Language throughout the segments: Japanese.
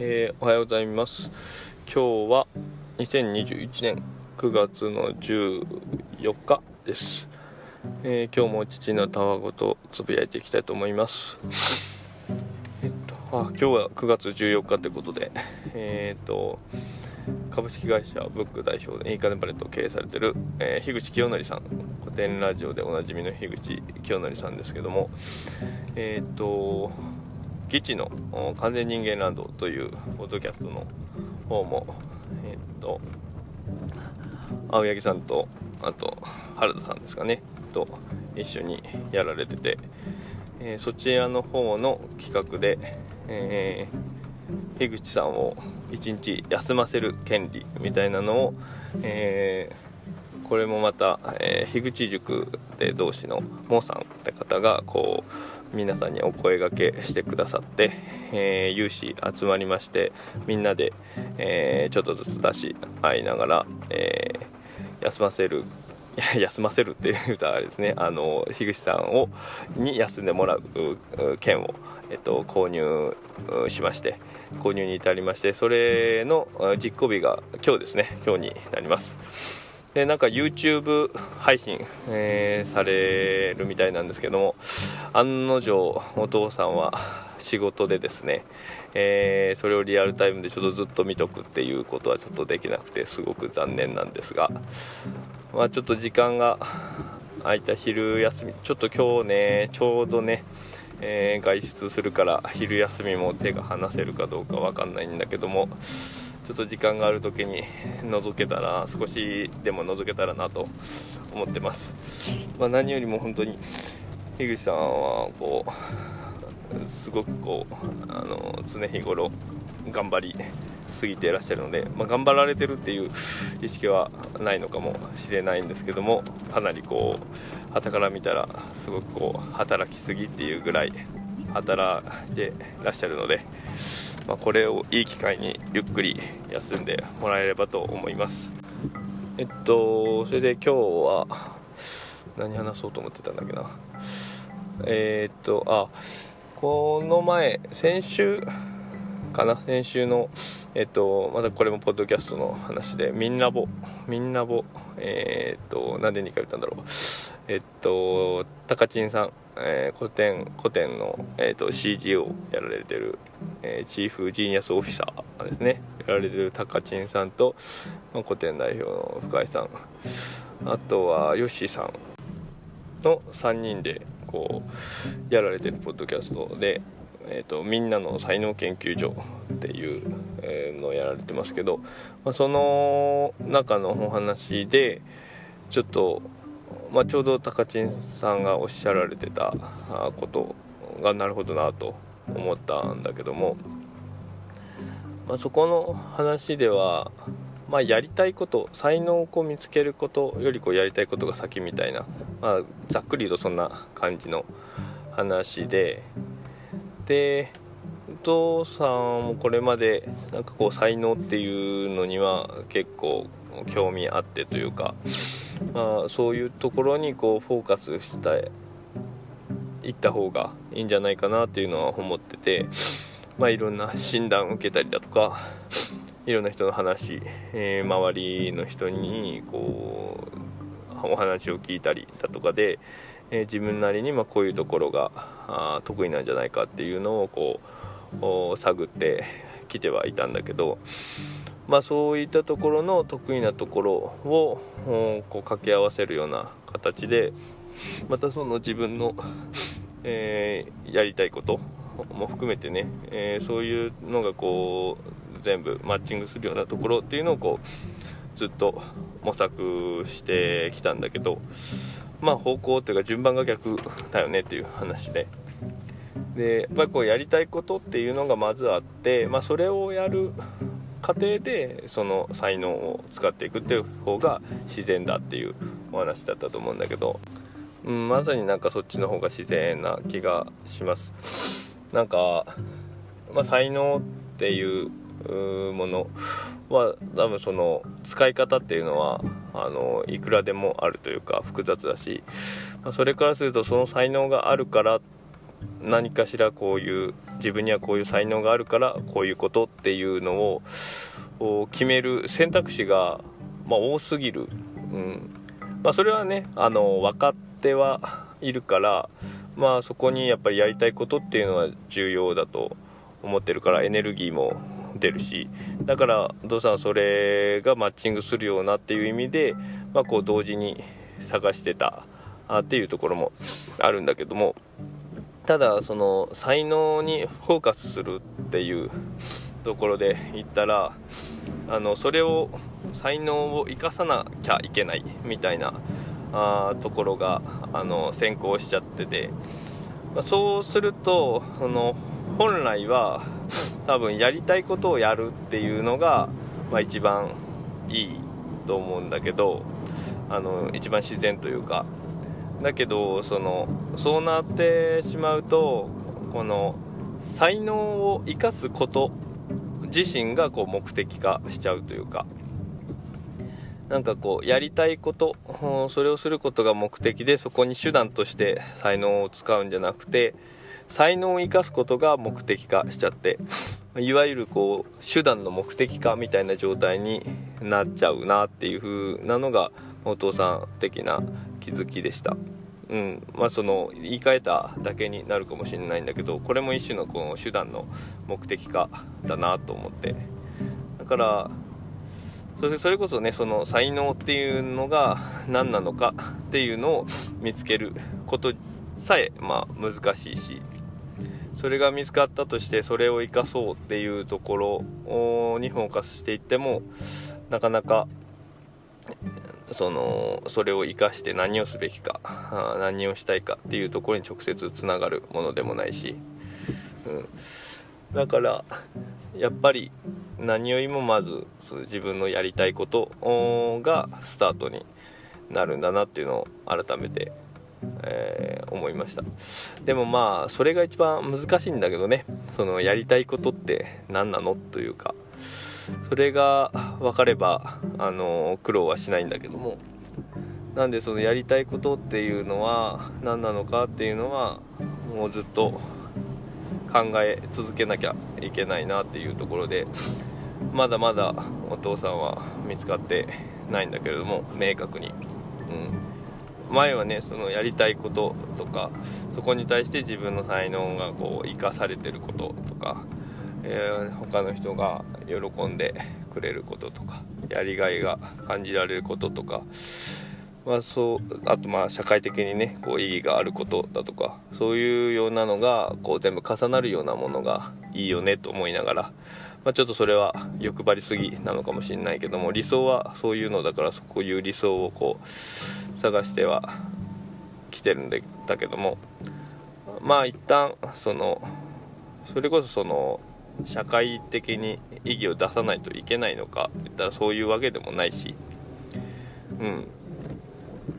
えー、おはようございます。今日は2021年9月の14日です、えー、今日も父のたわごとつぶやいていきたいと思います。えっとあ今日は9月14日ということでえー、っと株式会社ブック代表でインカネバレットを経営されている、えー、樋口清則さん。古典ラジオでおなじみの樋口清則さんですけどもえっと基地の完全人間ランドというポッドキャストの方も、えっと、青柳さんと、あと、原田さんですかね、と一緒にやられてて、えー、そちらの方の企画で、えー、樋口さんを一日休ませる権利みたいなのを、えー、これもまた、えー、樋口塾で同士のモーさんって方がこう皆さんにお声がけしてくださって、えー、有志集まりましてみんなで、えー、ちょっとずつ出し合いながら、えー、休ませる 休ませるっていうとあれですね。あの樋口さんをに休んでもらう券を、えっと、購入しまして購入に至りましてそれの実行日が今日ですね。今日になります。でなんか YouTube 配信、えー、されるみたいなんですけども案の定お父さんは仕事でですね、えー、それをリアルタイムでちょっとずっと見とくっていうことはちょっとできなくてすごく残念なんですが、まあ、ちょっと時間が空いた昼休みちょっと今日ねちょうどねえー、外出するから昼休みも手が離せるかどうか分かんないんだけどもちょっと時間がある時に覗けたら少しでも覗けたらなと思ってます、まあ、何よりも本当に樋口さんはこうすごくこうあの常日頃頑張りすぎていらっしゃるので、まあ、頑張られてるっていう意識はないのかもしれないんですけどもかなりこう傍から見たらすごくこう働きすぎっていうぐらい働いてらっしゃるのでまあ、これをいい機会にゆっくり休んでもらえればと思います。えっとそれで今日は何話そうと思ってたんだっけな。えー、っとあこの前先週かな。先週のえっとまたこれもポッドキャストの話でみんなぼみんなぼえー、っと何で2回言ったんだろう。えっと高知さんえー、古典古典の、えーと、CG をやられてる、えー、チーフジーニアスオフィサーですね。やられてる高知さんと、まあ、古典代表の深井さん。あとはヨッシーさんの3人でこうやられてるポッドキャストで、えーと、みんなの才能研究所っていう、のをやられてますけど、まあ、その中のお話でちょっとまあ、ちょうど高知さんがおっしゃられてたことがなるほどなと思ったんだけども、まあ、そこの話では、まあ、やりたいこと才能をこう見つけることよりこうやりたいことが先みたいな、まあ、ざっくり言うとそんな感じの話ででお父さんもこれまでなんかこう才能っていうのには結構興味あってというかまあ、そういうところにこうフォーカスしていった方がいいんじゃないかなっていうのは思ってて、まあ、いろんな診断を受けたりだとかいろんな人の話、えー、周りの人にこうお話を聞いたりだとかで、えー、自分なりにまこういうところがあ得意なんじゃないかっていうのをこう探ってきてはいたんだけどまあ、そういったところの得意なところをこう掛け合わせるような形でまたその自分の、えー、やりたいことも含めてね、えー、そういうのがこう全部マッチングするようなところっていうのをこうずっと模索してきたんだけどまあ方向っていうか順番が逆だよねっていう話で。でやっぱりこうやりたいことっていうのがまずあって、まあ、それをやる過程でその才能を使っていくっていう方が自然だっていうお話だったと思うんだけど、うん、まさになんかそっちの方が自然な気がしますなんか、まあ、才能っていうもの。は多分その使い方っていうのはあのいくらでもあるというか複雑だし、まあ、それからするとその才能があるから何かしらこういう自分にはこういう才能があるからこういうことっていうのを決める選択肢が、まあ、多すぎる、うん。まあ、それはねあの分かってはいるから、まあ、そこにやっぱりやりたいことっていうのは重要だと思ってるからエネルギーも出るしだからお父さんそれがマッチングするようなっていう意味で、まあ、こう同時に探してたっていうところもあるんだけどもただその才能にフォーカスするっていうところで言ったらあのそれを才能を生かさなきゃいけないみたいなあところがあの先行しちゃってて、まあ、そうするとその本来は多分やりたいことをやるっていうのが、まあ、一番いいと思うんだけどあの一番自然というか。だけどそのそうなってしまうとこの才能を生かすこと自身がこう目的化しちゃうというか。なんかこうやりたいことそれをすることが目的でそこに手段として才能を使うんじゃなくて才能を生かすことが目的化しちゃって。いわゆるこう手段の目的化みたいな状態になっちゃうなっていう風なのがお父さん的な気づきでした。うん。まあ、その言い換えただけになるかもしれないんだけどこれも一種のこの手段の目的化だなと思って。だからそれこそねその才能っていうのが何なのかっていうのを見つけることさえ、まあ、難しいし。それが見つかったとしてそれを生かそうっていうところにフォーカスしていってもなかなかそのそれを生かして何をすべきか何をしたいかっていうところに直接つながるものでもないし、うん、だからやっぱり何よりもまず自分のやりたいことがスタートになるんだなっていうのを改めて、えー、思いました。でもまあそれが一番難しいんだけどね。そのやりたいことって何なの？というか。それが分かればあの苦労はしないんだけども。なんでそのやりたいことっていうのは何なのかっていうのはもうずっと考え続けなきゃいけないなっていうところでまだまだお父さんは見つかってないんだけれども明確に、うん、前はねそのやりたいこととかそこに対して自分の才能がこう生かされてることとかえー、他の人が喜んでくれることとかやりがいが感じられることとか、まあ、そうあとまあ社会的にねこう意義があることだとかそういうようなのがこう全部重なるようなものがいいよねと思いながら、まあ、ちょっとそれは欲張りすぎなのかもしれないけども理想はそういうのだからそういう理想をこう探しては来てるんだけどもまあ一旦そのそれこそその社会的に意義を出さないといけないのかって言ったらそういうわけでもないしうん。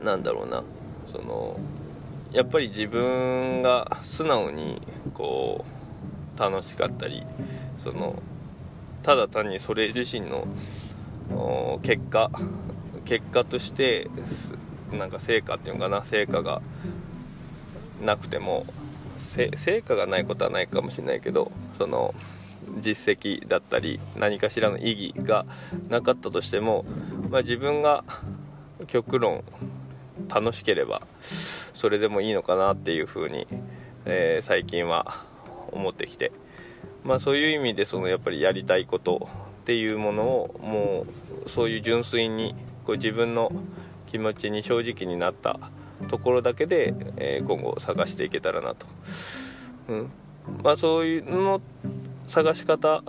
なんだろうな。そのやっぱり自分が素直にこう楽しかったりそのただ単にそれ自身の結果結果としてなんか成果っていうのかな成果がなくても成果がないことはないかもしれないけどその実績だったり何かしらの意義がなかったとしても、まあ、自分が極論楽しければそれでもいいのかなっていうふうに、えー、最近は思ってきて、まあ、そういう意味でそのやっぱりやりたいことっていうものをもうそういう純粋にこう自分の気持ちに正直になったところだけで、えー、今後探していけたらなと。うんまあ、そういうの探し方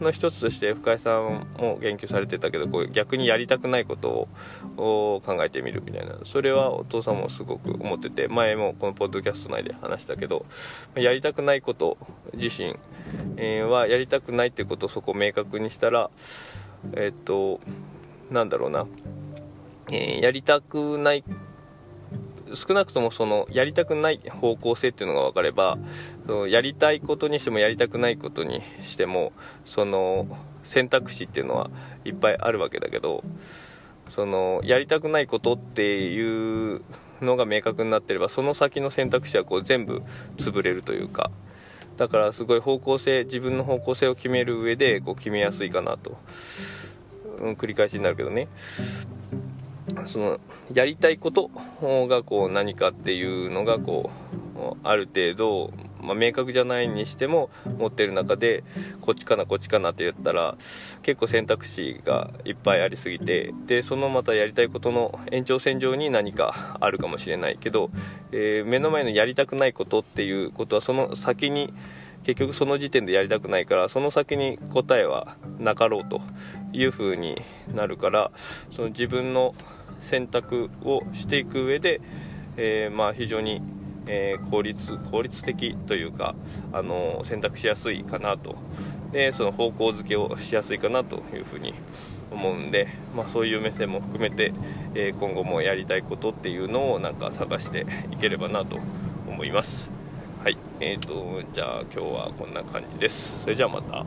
の一つとして深井さんも言及されてたけどこう逆にやりたくないことを考えてみるみたいなそれはお父さんもすごく思ってて前もこのポッドキャスト内で話したけどやりたくないこと自身はやりたくないってことをそこを明確にしたらえっとなんだろうな、えー、やりたくない少なくともそのやりたくない方向性っていうのが分かればそのやりたいことにしてもやりたくないことにしてもその選択肢っていうのはいっぱいあるわけだけどそのやりたくないことっていうのが明確になってればその先の選択肢はこう全部潰れるというかだからすごい方向性自分の方向性を決める上でこう決めやすいかなと、うん、繰り返しになるけどね。そのやりたいことがこう何かっていうのがこうある程度、まあ、明確じゃないにしても持ってる中でこっちかなこっちかなって言ったら結構選択肢がいっぱいありすぎてでそのまたやりたいことの延長線上に何かあるかもしれないけど、えー、目の前のやりたくないことっていうことはその先に結局その時点でやりたくないからその先に答えはなかろうというふうになるからその自分の選択をしていく上で、えー、まあ非常に、えー、効率効率的というか、あの選択しやすいかなとでその方向づけをしやすいかなというふうに思うんで、まあ、そういう目線も含めて、えー、今後もやりたいことっていうのをなんか探していければなと思います。はい、えーと、じゃあ今日はこんな感じです。それじゃあまた。